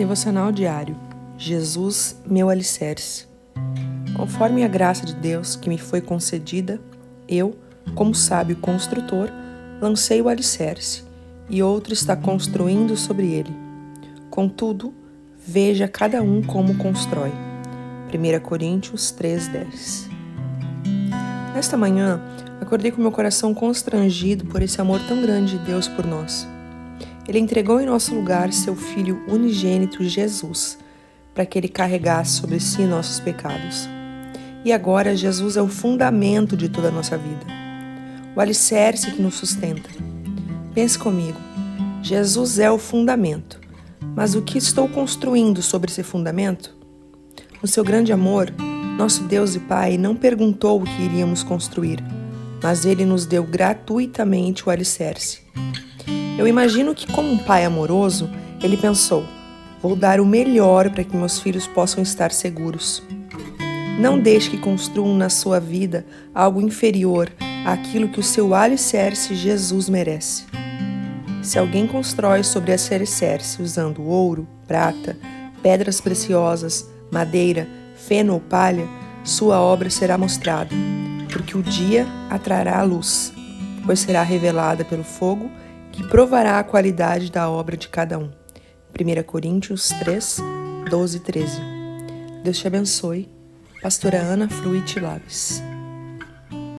Devocional diário. Jesus, meu alicerce. Conforme a graça de Deus que me foi concedida, eu, como sábio construtor, lancei o alicerce, e outro está construindo sobre ele. Contudo, veja cada um como constrói. 1 Coríntios 3:10. Nesta manhã, acordei com meu coração constrangido por esse amor tão grande de Deus por nós. Ele entregou em nosso lugar seu Filho unigênito Jesus, para que ele carregasse sobre si nossos pecados. E agora Jesus é o fundamento de toda a nossa vida, o alicerce que nos sustenta. Pense comigo, Jesus é o fundamento, mas o que estou construindo sobre esse fundamento? No seu grande amor, nosso Deus e Pai não perguntou o que iríamos construir, mas ele nos deu gratuitamente o alicerce. Eu imagino que, como um pai amoroso, ele pensou: vou dar o melhor para que meus filhos possam estar seguros. Não deixe que construam na sua vida algo inferior àquilo que o seu alicerce Jesus merece. Se alguém constrói sobre esse alicerce usando ouro, prata, pedras preciosas, madeira, feno ou palha, sua obra será mostrada, porque o dia atrará a luz, pois será revelada pelo fogo que provará a qualidade da obra de cada um. 1 Coríntios 3, 12 e 13. Deus te abençoe. Pastora Ana Fruit Laves.